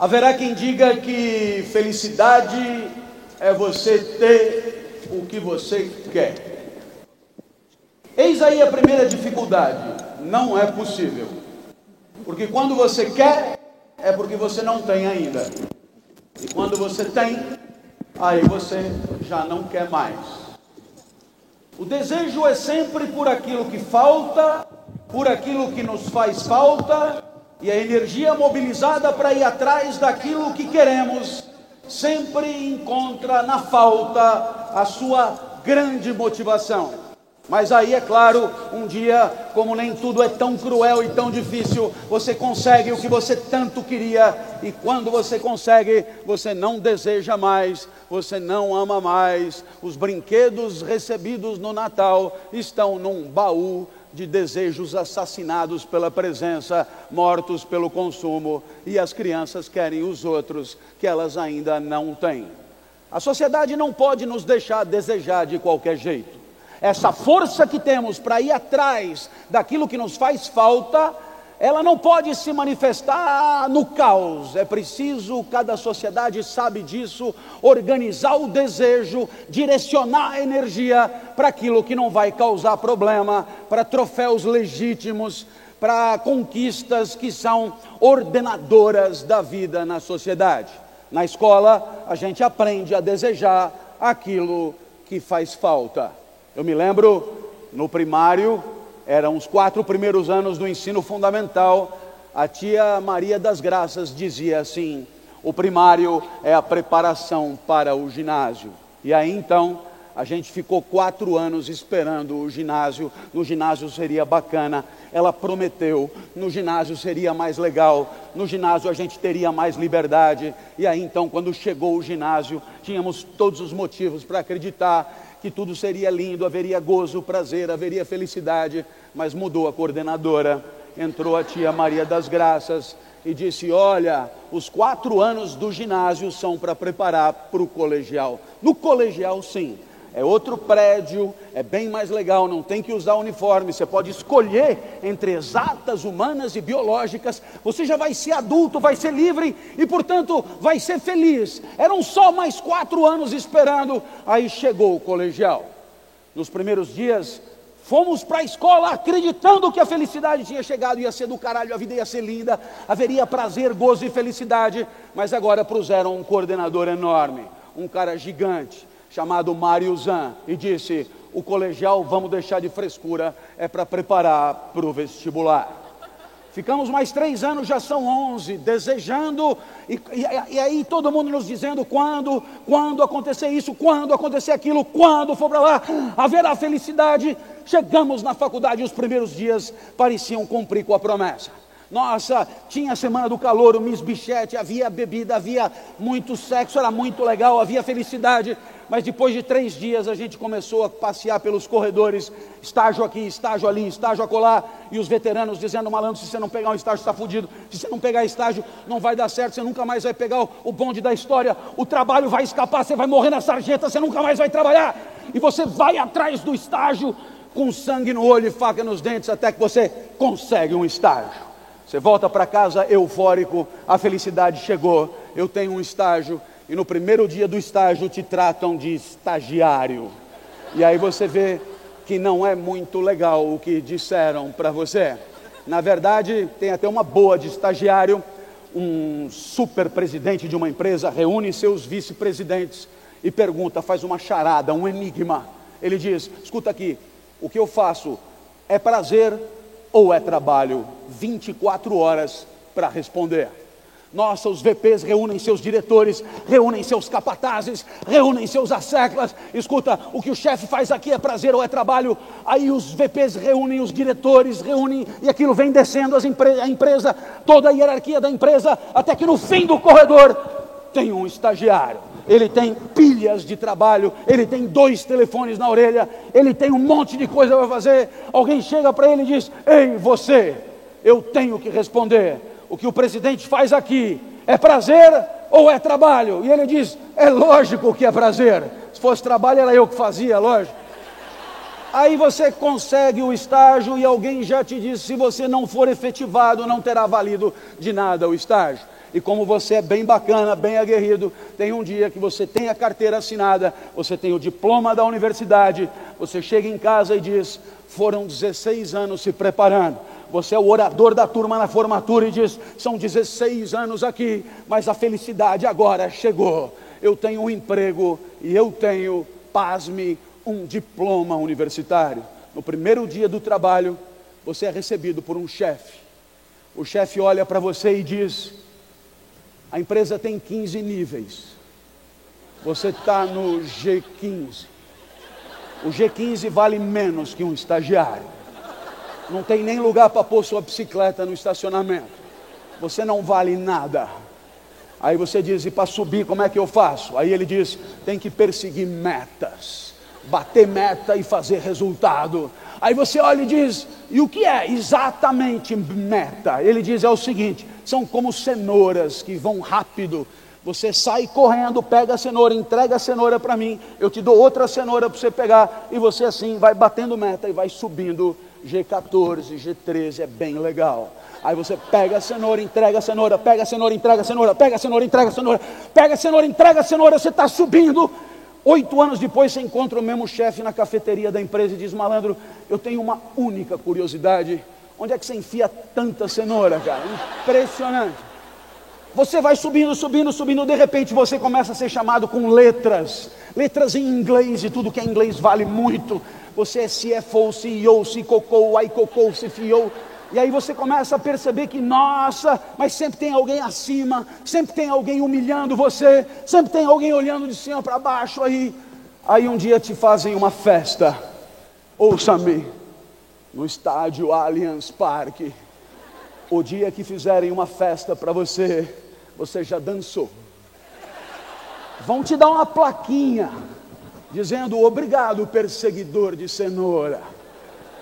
Haverá quem diga que felicidade é você ter o que você quer. Eis aí a primeira dificuldade: não é possível. Porque quando você quer, é porque você não tem ainda. E quando você tem, aí você já não quer mais. O desejo é sempre por aquilo que falta, por aquilo que nos faz falta e a energia mobilizada para ir atrás daquilo que queremos, sempre encontra na falta a sua grande motivação. Mas aí, é claro, um dia, como nem tudo é tão cruel e tão difícil, você consegue o que você tanto queria, e quando você consegue, você não deseja mais, você não ama mais. Os brinquedos recebidos no Natal estão num baú de desejos assassinados pela presença, mortos pelo consumo, e as crianças querem os outros que elas ainda não têm. A sociedade não pode nos deixar desejar de qualquer jeito. Essa força que temos para ir atrás daquilo que nos faz falta, ela não pode se manifestar no caos. É preciso, cada sociedade sabe disso, organizar o desejo, direcionar a energia para aquilo que não vai causar problema, para troféus legítimos, para conquistas que são ordenadoras da vida na sociedade. Na escola, a gente aprende a desejar aquilo que faz falta. Eu me lembro no primário, eram os quatro primeiros anos do ensino fundamental, a tia Maria das Graças dizia assim: o primário é a preparação para o ginásio. E aí então a gente ficou quatro anos esperando o ginásio. No ginásio seria bacana. Ela prometeu. No ginásio seria mais legal. No ginásio a gente teria mais liberdade. E aí então, quando chegou o ginásio, tínhamos todos os motivos para acreditar que tudo seria lindo, haveria gozo, prazer, haveria felicidade, mas mudou a coordenadora. Entrou a tia Maria das Graças e disse: Olha, os quatro anos do ginásio são para preparar para o colegial. No colegial, sim, é outro prédio, é bem mais legal, não tem que usar uniforme, você pode escolher entre exatas, humanas e biológicas, você já vai ser adulto, vai ser livre e, portanto, vai ser feliz. Eram só mais quatro anos esperando, aí chegou o colegial. Nos primeiros dias, fomos para a escola acreditando que a felicidade tinha chegado, ia ser do caralho, a vida ia ser linda, haveria prazer, gozo e felicidade, mas agora puseram um coordenador enorme, um cara gigante chamado Mário Zan e disse: o colegial vamos deixar de frescura, é para preparar para o vestibular. Ficamos mais três anos, já são onze, desejando, e, e, e, aí todo mundo nos dizendo quando, quando acontecer isso, quando acontecer aquilo, quando for para lá, haverá felicidade. Chegamos na faculdade, os primeiros dias pareciam cumprir com a promessa. Nossa, tinha a semana do calor, o Miss Bichette, havia bebida, havia muito sexo, era muito legal, havia felicidade. Mas depois de três dias a gente começou a passear pelos corredores, estágio aqui, estágio ali, estágio acolá, e os veteranos dizendo, malandro, se você não pegar um estágio, está fudido, se você não pegar estágio, não vai dar certo, você nunca mais vai pegar o, o bonde da história, o trabalho vai escapar, você vai morrer na sarjeta, você nunca mais vai trabalhar, e você vai atrás do estágio, com sangue no olho e faca nos dentes, até que você consegue um estágio. Você volta para casa eufórico, a felicidade chegou, eu tenho um estágio, e no primeiro dia do estágio te tratam de estagiário. E aí você vê que não é muito legal o que disseram para você. Na verdade, tem até uma boa de estagiário. Um super presidente de uma empresa reúne seus vice-presidentes e pergunta, faz uma charada, um enigma. Ele diz: escuta aqui, o que eu faço é prazer ou é trabalho 24 horas para responder. Nossa, os VPs reúnem seus diretores, reúnem seus capatazes, reúnem seus asseclas. Escuta, o que o chefe faz aqui é prazer ou é trabalho. Aí os VPs reúnem os diretores, reúnem e aquilo vem descendo as empre a empresa, toda a hierarquia da empresa, até que no fim do corredor tem um estagiário ele tem pilhas de trabalho, ele tem dois telefones na orelha, ele tem um monte de coisa para fazer. Alguém chega para ele e diz: Ei, você, eu tenho que responder. O que o presidente faz aqui é prazer ou é trabalho? E ele diz: É lógico que é prazer. Se fosse trabalho, era eu que fazia, lógico. Aí você consegue o estágio e alguém já te disse: se você não for efetivado, não terá valido de nada o estágio. E como você é bem bacana, bem aguerrido, tem um dia que você tem a carteira assinada, você tem o diploma da universidade, você chega em casa e diz: foram 16 anos se preparando. Você é o orador da turma na formatura e diz: são 16 anos aqui, mas a felicidade agora chegou. Eu tenho um emprego e eu tenho, pasme, um diploma universitário. No primeiro dia do trabalho, você é recebido por um chefe. O chefe olha para você e diz: a empresa tem 15 níveis. Você está no G15. O G15 vale menos que um estagiário. Não tem nem lugar para pôr sua bicicleta no estacionamento. Você não vale nada. Aí você diz: e para subir, como é que eu faço? Aí ele diz: tem que perseguir metas, bater meta e fazer resultado. Aí você olha e diz: e o que é exatamente meta? Ele diz: é o seguinte: são como cenouras que vão rápido. Você sai correndo, pega a cenoura, entrega a cenoura para mim, eu te dou outra cenoura para você pegar, e você assim vai batendo meta e vai subindo. G14, G13 é bem legal. Aí você pega a cenoura, entrega a cenoura, pega a cenoura, entrega a cenoura, pega a cenoura, entrega a cenoura, pega a cenoura, entrega a cenoura, você está subindo. Oito anos depois você encontra o mesmo chefe na cafeteria da empresa e diz: Malandro, eu tenho uma única curiosidade. Onde é que você enfia tanta cenoura, cara? Impressionante. Você vai subindo, subindo, subindo, de repente você começa a ser chamado com letras, letras em inglês e tudo que é inglês vale muito. Você é CFO, CEO, CCOCO, ICOCO, CFO. E aí você começa a perceber que, nossa, mas sempre tem alguém acima, sempre tem alguém humilhando você, sempre tem alguém olhando de cima para baixo aí. Aí um dia te fazem uma festa, ouça-me, no estádio Allianz Parque. O dia que fizerem uma festa para você, você já dançou. Vão te dar uma plaquinha dizendo obrigado, perseguidor de cenoura.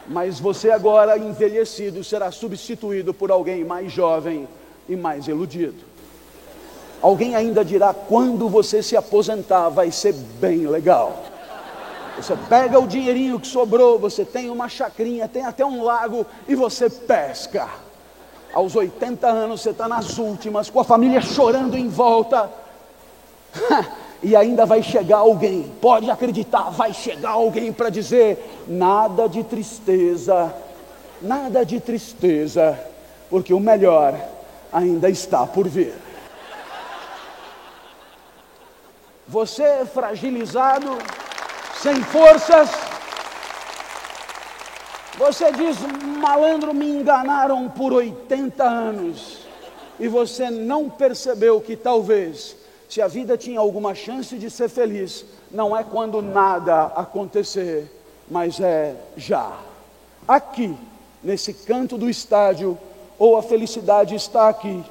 Mas você agora envelhecido será substituído por alguém mais jovem e mais iludido. Alguém ainda dirá quando você se aposentar vai ser bem legal. Você pega o dinheirinho que sobrou, você tem uma chacrinha, tem até um lago e você pesca. Aos 80 anos você está nas últimas, com a família chorando em volta. e ainda vai chegar alguém, pode acreditar, vai chegar alguém para dizer: nada de tristeza, nada de tristeza, porque o melhor ainda está por vir. Você fragilizado, sem forças, você diz: malandro, me enganaram por 80 anos, e você não percebeu que talvez se a vida tinha alguma chance de ser feliz, não é quando nada acontecer, mas é já. Aqui, nesse canto do estádio, ou a felicidade está aqui,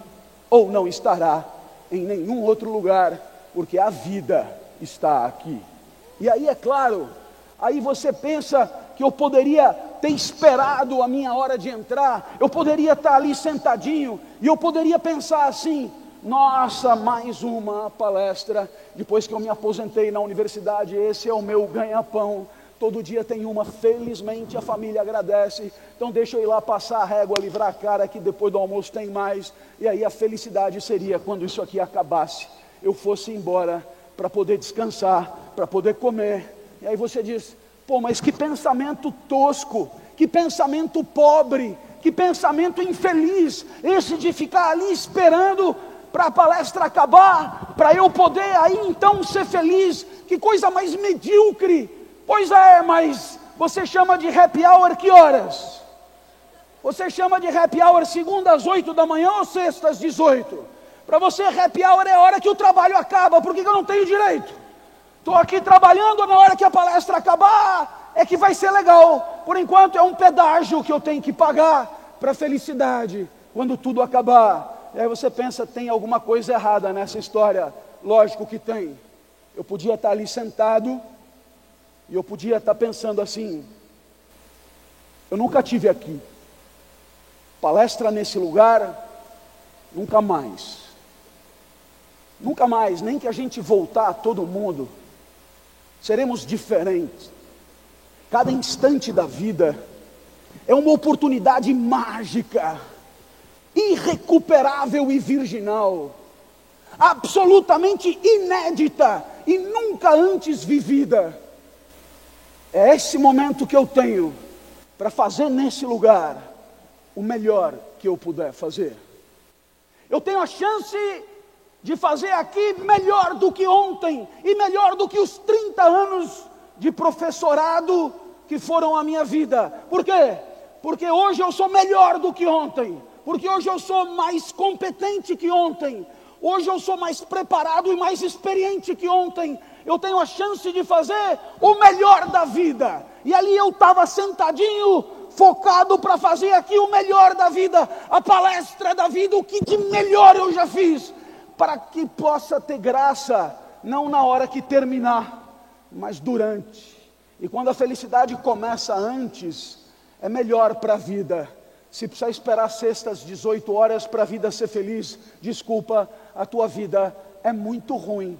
ou não estará em nenhum outro lugar, porque a vida está aqui. E aí é claro, aí você pensa que eu poderia ter esperado a minha hora de entrar, eu poderia estar ali sentadinho, e eu poderia pensar assim: nossa, mais uma palestra. Depois que eu me aposentei na universidade, esse é o meu ganha-pão. Todo dia tem uma, felizmente a família agradece. Então deixa eu ir lá passar a régua, livrar a cara, que depois do almoço tem mais. E aí a felicidade seria quando isso aqui acabasse, eu fosse embora para poder descansar, para poder comer. E aí você diz: pô, mas que pensamento tosco, que pensamento pobre, que pensamento infeliz, esse de ficar ali esperando para a palestra acabar, para eu poder aí então ser feliz. Que coisa mais medíocre. Pois é, mas você chama de happy hour que horas? Você chama de happy hour segunda às oito da manhã ou sexta às dezoito? Para você, happy hour é hora que o trabalho acaba, por que eu não tenho direito? Estou aqui trabalhando, na hora que a palestra acabar, é que vai ser legal. Por enquanto é um pedágio que eu tenho que pagar para a felicidade, quando tudo acabar. E aí você pensa, tem alguma coisa errada nessa história. Lógico que tem. Eu podia estar ali sentado e eu podia estar pensando assim: eu nunca tive aqui. Palestra nesse lugar, nunca mais. Nunca mais, nem que a gente voltar todo mundo, seremos diferentes. Cada instante da vida é uma oportunidade mágica irrecuperável e virginal, absolutamente inédita e nunca antes vivida. É esse momento que eu tenho para fazer nesse lugar o melhor que eu puder fazer. Eu tenho a chance de fazer aqui melhor do que ontem e melhor do que os 30 anos de professorado que foram a minha vida. Por quê? Porque hoje eu sou melhor do que ontem, porque hoje eu sou mais competente que ontem, hoje eu sou mais preparado e mais experiente que ontem. Eu tenho a chance de fazer o melhor da vida. E ali eu estava sentadinho, focado para fazer aqui o melhor da vida, a palestra da vida, o que de melhor eu já fiz, para que possa ter graça, não na hora que terminar, mas durante. E quando a felicidade começa antes, é melhor para a vida. Se precisar esperar sextas 18 horas para a vida ser feliz, desculpa, a tua vida é muito ruim.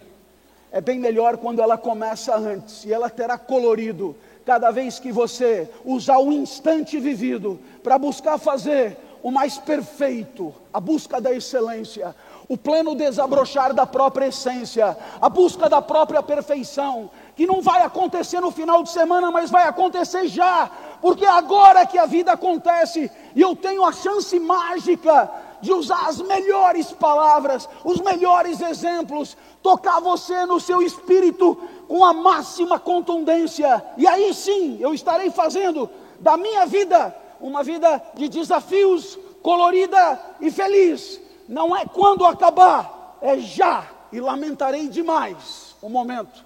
É bem melhor quando ela começa antes e ela terá colorido, cada vez que você usar o instante vivido para buscar fazer o mais perfeito, a busca da excelência, o pleno desabrochar da própria essência, a busca da própria perfeição, que não vai acontecer no final de semana, mas vai acontecer já, porque é agora que a vida acontece e eu tenho a chance mágica de usar as melhores palavras, os melhores exemplos, tocar você no seu espírito com a máxima contundência, e aí sim eu estarei fazendo da minha vida uma vida de desafios, colorida e feliz. Não é quando acabar, é já, e lamentarei demais o momento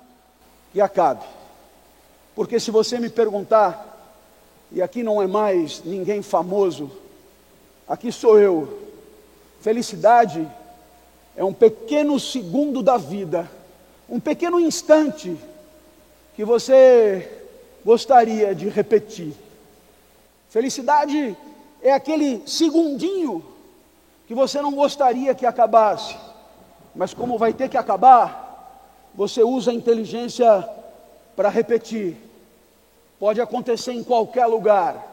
que acabe. Porque se você me perguntar, e aqui não é mais ninguém famoso, aqui sou eu. Felicidade é um pequeno segundo da vida um pequeno instante que você gostaria de repetir. Felicidade é aquele segundinho que você não gostaria que acabasse, mas como vai ter que acabar, você usa a inteligência para repetir. Pode acontecer em qualquer lugar,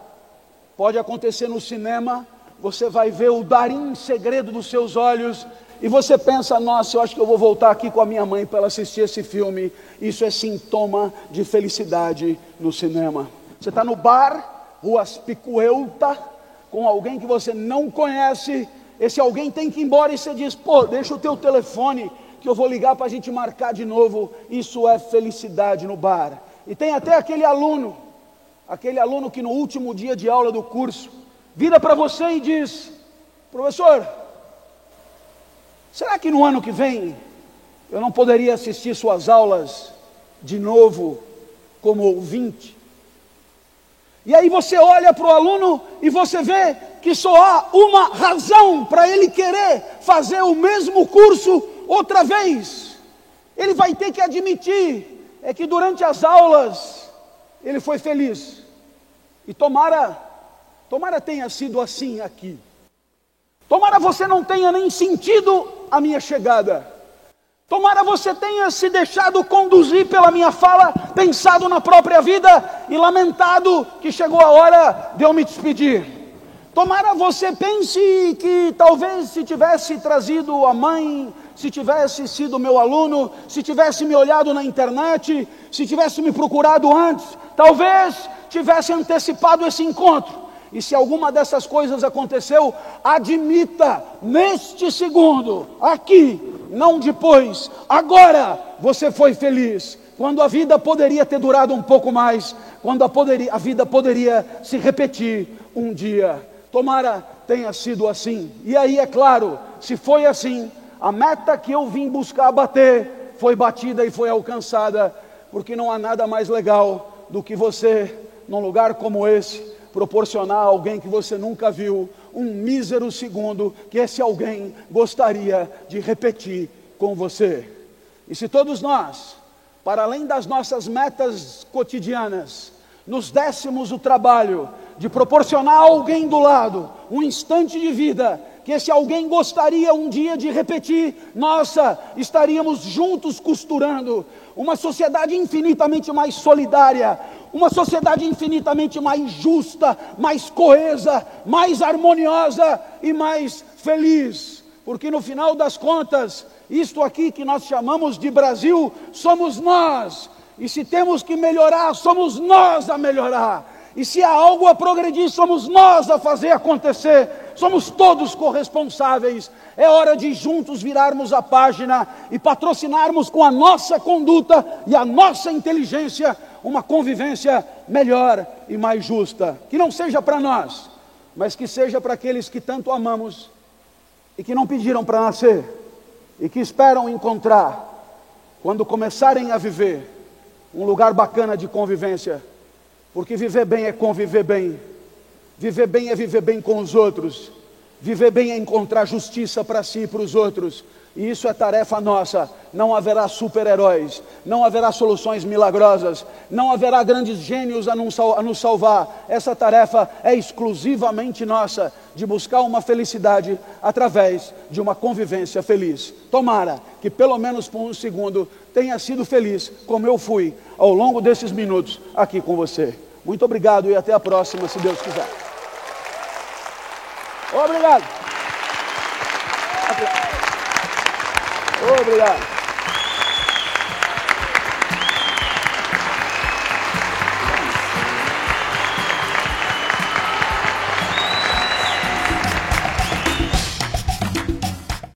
pode acontecer no cinema, você vai ver o darim segredo dos seus olhos e você pensa, nossa, eu acho que eu vou voltar aqui com a minha mãe para ela assistir esse filme. Isso é sintoma de felicidade no cinema. Você está no bar, rua Picuelta, com alguém que você não conhece. Esse alguém tem que ir embora e você diz, pô, deixa o teu telefone que eu vou ligar para a gente marcar de novo. Isso é felicidade no bar. E tem até aquele aluno, aquele aluno que no último dia de aula do curso, vira para você e diz, professor, Será que no ano que vem eu não poderia assistir suas aulas de novo como ouvinte? E aí você olha para o aluno e você vê que só há uma razão para ele querer fazer o mesmo curso outra vez. Ele vai ter que admitir é que durante as aulas ele foi feliz. E tomara, tomara tenha sido assim aqui. Tomara você não tenha nem sentido a minha chegada. Tomara você tenha se deixado conduzir pela minha fala, pensado na própria vida e lamentado que chegou a hora de eu me despedir. Tomara você pense que talvez se tivesse trazido a mãe, se tivesse sido meu aluno, se tivesse me olhado na internet, se tivesse me procurado antes, talvez tivesse antecipado esse encontro. E se alguma dessas coisas aconteceu, admita neste segundo, aqui, não depois, agora você foi feliz. Quando a vida poderia ter durado um pouco mais, quando a, poderia, a vida poderia se repetir um dia. Tomara tenha sido assim. E aí, é claro, se foi assim, a meta que eu vim buscar bater foi batida e foi alcançada, porque não há nada mais legal do que você, num lugar como esse, proporcionar a alguém que você nunca viu um mísero segundo que esse alguém gostaria de repetir com você. E se todos nós, para além das nossas metas cotidianas, nos dessemos o trabalho de proporcionar a alguém do lado um instante de vida que se alguém gostaria um dia de repetir, nossa, estaríamos juntos costurando uma sociedade infinitamente mais solidária, uma sociedade infinitamente mais justa, mais coesa, mais harmoniosa e mais feliz. Porque no final das contas, isto aqui que nós chamamos de Brasil, somos nós. E se temos que melhorar, somos nós a melhorar. E se há algo a progredir, somos nós a fazer acontecer. Somos todos corresponsáveis. É hora de juntos virarmos a página e patrocinarmos com a nossa conduta e a nossa inteligência uma convivência melhor e mais justa. Que não seja para nós, mas que seja para aqueles que tanto amamos e que não pediram para nascer e que esperam encontrar, quando começarem a viver, um lugar bacana de convivência, porque viver bem é conviver bem, viver bem é viver bem com os outros, viver bem é encontrar justiça para si e para os outros, e isso é tarefa nossa. Não haverá super-heróis, não haverá soluções milagrosas, não haverá grandes gênios a nos salvar. Essa tarefa é exclusivamente nossa, de buscar uma felicidade através de uma convivência feliz. Tomara que, pelo menos por um segundo, tenha sido feliz, como eu fui ao longo desses minutos aqui com você. Muito obrigado e até a próxima, se Deus quiser. Obrigado. Obrigado.